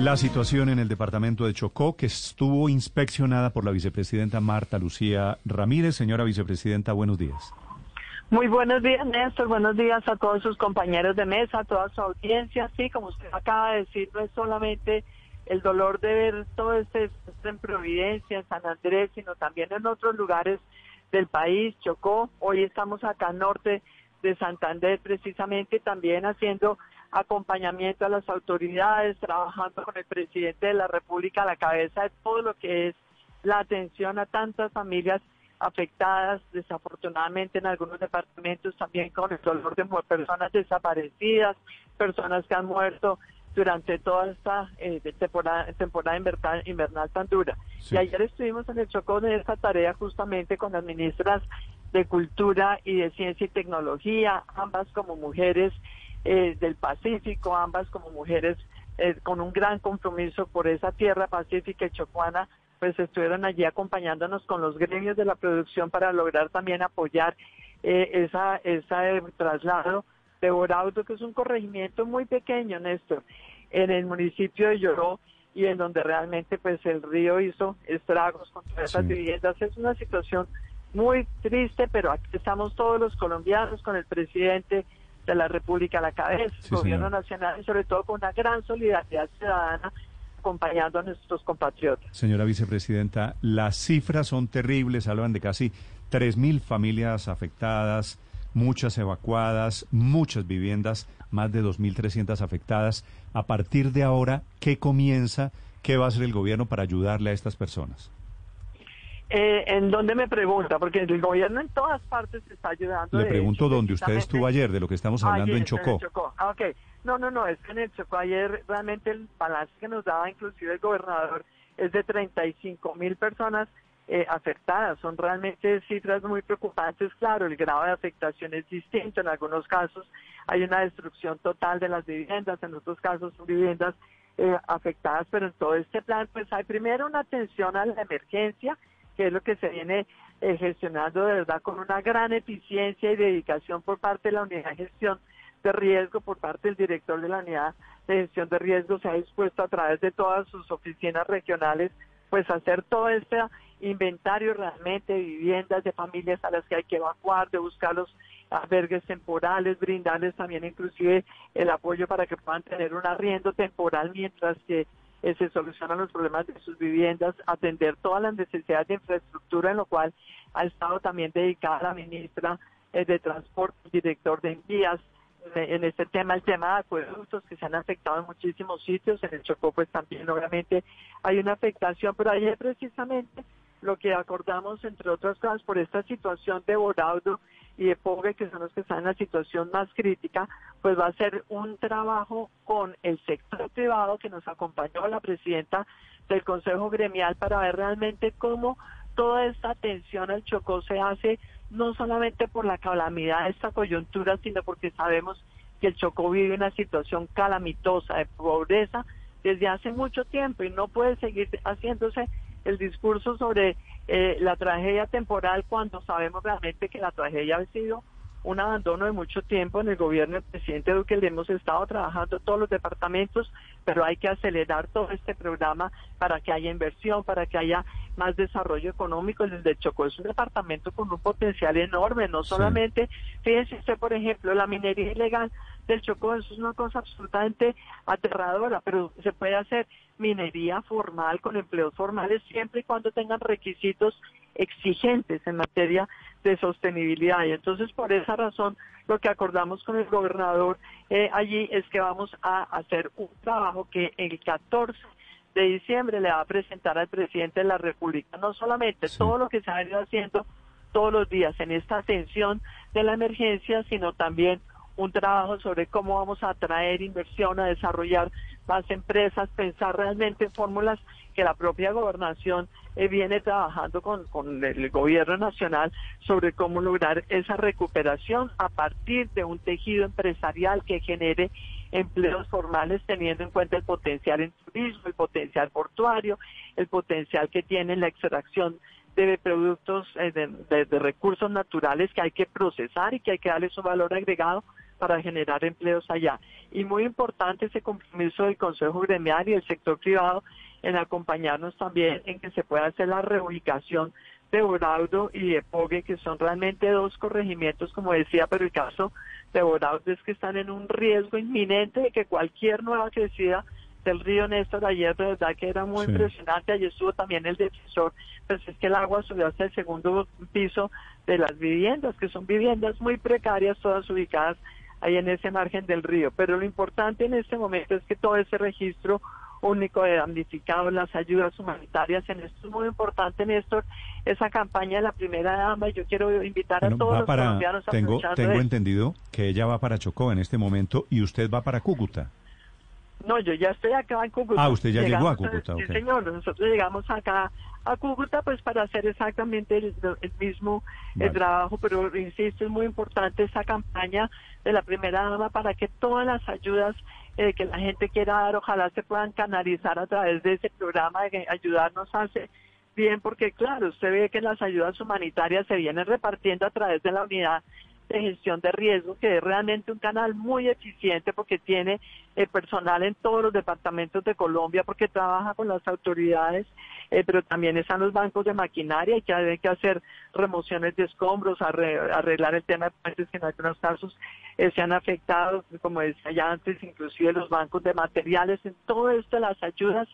La situación en el departamento de Chocó, que estuvo inspeccionada por la vicepresidenta Marta Lucía Ramírez. Señora vicepresidenta, buenos días. Muy buenos días, Néstor. Buenos días a todos sus compañeros de mesa, a toda su audiencia. Sí, como usted acaba de decir, no es solamente el dolor de ver todo este en Providencia, en San Andrés, sino también en otros lugares del país, Chocó. Hoy estamos acá norte de Santander, precisamente también haciendo acompañamiento a las autoridades, trabajando con el presidente de la República a la cabeza de todo lo que es la atención a tantas familias afectadas, desafortunadamente en algunos departamentos también con el dolor de personas desaparecidas, personas que han muerto durante toda esta eh, temporada, temporada invernal, tan dura. Y ayer estuvimos en el Chocó de esta tarea justamente con las ministras de Cultura y de Ciencia y Tecnología, ambas como mujeres eh, del Pacífico, ambas como mujeres eh, con un gran compromiso por esa tierra pacífica y chocuana, pues estuvieron allí acompañándonos con los gremios de la producción para lograr también apoyar eh, esa, ese traslado de Boraudo, que es un corregimiento muy pequeño, Néstor, en el municipio de Lloró y en donde realmente pues el río hizo estragos con todas esas viviendas. Es una situación muy triste, pero aquí estamos todos los colombianos con el presidente, de la República a la cabeza, el gobierno nacional y sobre todo con una gran solidaridad ciudadana acompañando a nuestros compatriotas. Señora vicepresidenta, las cifras son terribles, hablan de casi 3.000 familias afectadas, muchas evacuadas, muchas viviendas, más de 2.300 afectadas. A partir de ahora, ¿qué comienza? ¿Qué va a hacer el gobierno para ayudarle a estas personas? Eh, ¿En dónde me pregunta? Porque el gobierno en todas partes está ayudando. Le pregunto dónde usted estuvo ayer, de lo que estamos hablando en Chocó. Ah, ok. No, no, no, es que en el Chocó ayer realmente el balance que nos daba inclusive el gobernador es de 35 mil personas eh, afectadas. Son realmente cifras muy preocupantes. Claro, el grado de afectación es distinto. En algunos casos hay una destrucción total de las viviendas, en otros casos son viviendas eh, afectadas, pero en todo este plan pues hay primero una atención a la emergencia que es lo que se viene eh, gestionando de verdad con una gran eficiencia y dedicación por parte de la unidad de gestión de riesgo, por parte del director de la unidad de gestión de riesgo, se ha dispuesto a través de todas sus oficinas regionales, pues hacer todo este inventario realmente de viviendas, de familias a las que hay que evacuar, de buscar los albergues temporales, brindarles también inclusive el apoyo para que puedan tener un arriendo temporal mientras que eh, se solucionan los problemas de sus viviendas, atender todas las necesidades de infraestructura, en lo cual ha estado también dedicada la ministra eh, de Transporte, el director de envías, eh, en este tema, el tema de acueductos que se han afectado en muchísimos sitios, en el Chocó pues también obviamente hay una afectación, pero es precisamente lo que acordamos, entre otras cosas, por esta situación de Boraudo y de Pogue, que son los que están en la situación más crítica, pues va a ser un trabajo con el sector privado que nos acompañó la presidenta del Consejo Gremial para ver realmente cómo toda esta atención al Chocó se hace no solamente por la calamidad de esta coyuntura, sino porque sabemos que el Chocó vive una situación calamitosa de pobreza desde hace mucho tiempo y no puede seguir haciéndose el discurso sobre eh, la tragedia temporal cuando sabemos realmente que la tragedia ha sido un abandono de mucho tiempo en el gobierno del presidente Duque. Le hemos estado trabajando todos los departamentos, pero hay que acelerar todo este programa para que haya inversión, para que haya más desarrollo económico. El de Chocó es un departamento con un potencial enorme, no solamente, fíjense usted, por ejemplo, la minería ilegal del Chocó, eso es una cosa absolutamente aterradora, pero se puede hacer minería formal con empleos formales siempre y cuando tengan requisitos exigentes en materia de sostenibilidad. Y entonces por esa razón lo que acordamos con el gobernador eh, allí es que vamos a hacer un trabajo que el 14 de diciembre le va a presentar al presidente de la República, no solamente todo lo que se ha ido haciendo todos los días en esta atención de la emergencia, sino también un trabajo sobre cómo vamos a atraer inversión, a desarrollar más empresas, pensar realmente en fórmulas que la propia gobernación eh, viene trabajando con, con el gobierno nacional sobre cómo lograr esa recuperación a partir de un tejido empresarial que genere empleos formales teniendo en cuenta el potencial en turismo, el potencial portuario, el potencial que tiene la extracción de productos, eh, de, de recursos naturales que hay que procesar y que hay que darle su valor agregado para generar empleos allá. Y muy importante ese compromiso del Consejo Gremial y del sector privado en acompañarnos también en que se pueda hacer la reubicación de Boraudo y de Pogue, que son realmente dos corregimientos, como decía, pero el caso de Boraudo es que están en un riesgo inminente de que cualquier nueva crecida del río Néstor ayer de verdad que era muy impresionante, allí estuvo también el defensor, pues es que el agua subió hasta el segundo piso de las viviendas, que son viviendas muy precarias, todas ubicadas ahí en ese margen del río. Pero lo importante en este momento es que todo ese registro único de damnificados, las ayudas humanitarias. En esto es muy importante, Néstor, esa campaña de la primera dama. Yo quiero invitar a todos los colombianos a Tengo, tengo entendido que ella va para Chocó en este momento y usted va para Cúcuta. No, yo ya estoy acá en Cúcuta. Ah, usted ya llegó a Cúcuta. Sí, señor. Nosotros llegamos acá a Cúcuta pues para hacer exactamente el, mismo el trabajo, pero insisto, es muy importante esa campaña de la primera dama para que todas las ayudas eh, que la gente quiera dar, ojalá se puedan canalizar a través de ese programa de ayudarnos a hacer bien, porque claro, usted ve que las ayudas humanitarias se vienen repartiendo a través de la unidad de gestión de riesgo, que es realmente un canal muy eficiente porque tiene eh, personal en todos los departamentos de Colombia, porque trabaja con las autoridades, eh, pero también están los bancos de maquinaria y que hay que hacer remociones de escombros, arreglar el tema de puentes que en algunos casos eh, se han afectado, como decía ya antes, inclusive los bancos de materiales, en todo esto las ayudas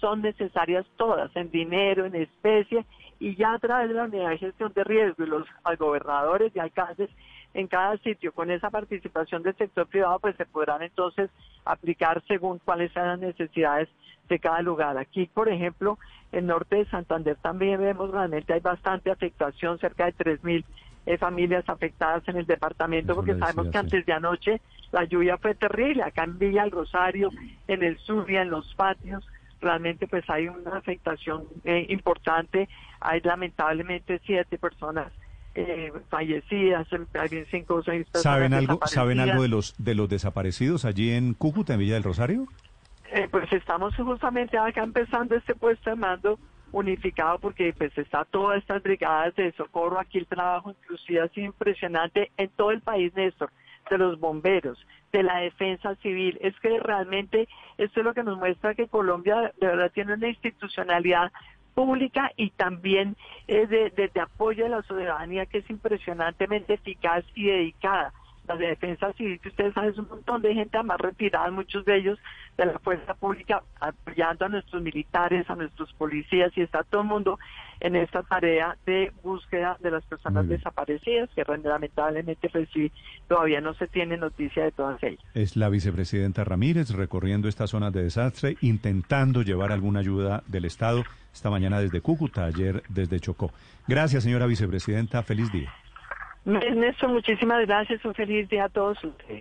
son necesarias todas, en dinero, en especie, y ya a través de la unidad de gestión de riesgo y los gobernadores y alcaldes en cada sitio con esa participación del sector privado, pues se podrán entonces aplicar según cuáles sean las necesidades de cada lugar. Aquí, por ejemplo, en norte de Santander también vemos realmente hay bastante afectación, cerca de 3.000 eh, familias afectadas en el departamento, porque sabemos que antes de anoche la lluvia fue terrible, acá en Villa el Rosario, en el sur y en los patios, realmente pues hay una afectación eh, importante, hay lamentablemente siete personas eh, fallecidas, hay cinco o seis personas ¿Saben algo, ¿Saben algo de los, de los desaparecidos allí en Cúcuta, en Villa del Rosario? Eh, pues estamos justamente acá empezando este puesto de mando unificado porque pues está todas estas brigadas de socorro, aquí el trabajo inclusive ha sido impresionante en todo el país, Néstor, de los bomberos, de la defensa civil. Es que realmente esto es lo que nos muestra que Colombia de verdad tiene una institucionalidad pública y también es de, de, apoyo a la ciudadanía que es impresionantemente eficaz y dedicada. La defensa civil, que ustedes saben, es un montón de gente más retirada, muchos de ellos de la fuerza pública, apoyando a nuestros militares, a nuestros policías, y está todo el mundo en esta tarea de búsqueda de las personas desaparecidas, que lamentablemente pues, todavía no se tiene noticia de todas ellas. Es la vicepresidenta Ramírez recorriendo estas zonas de desastre, intentando llevar alguna ayuda del Estado esta mañana desde Cúcuta, ayer desde Chocó. Gracias, señora vicepresidenta. Feliz día. Néstor, muchísimas gracias. Un feliz día a todos ustedes.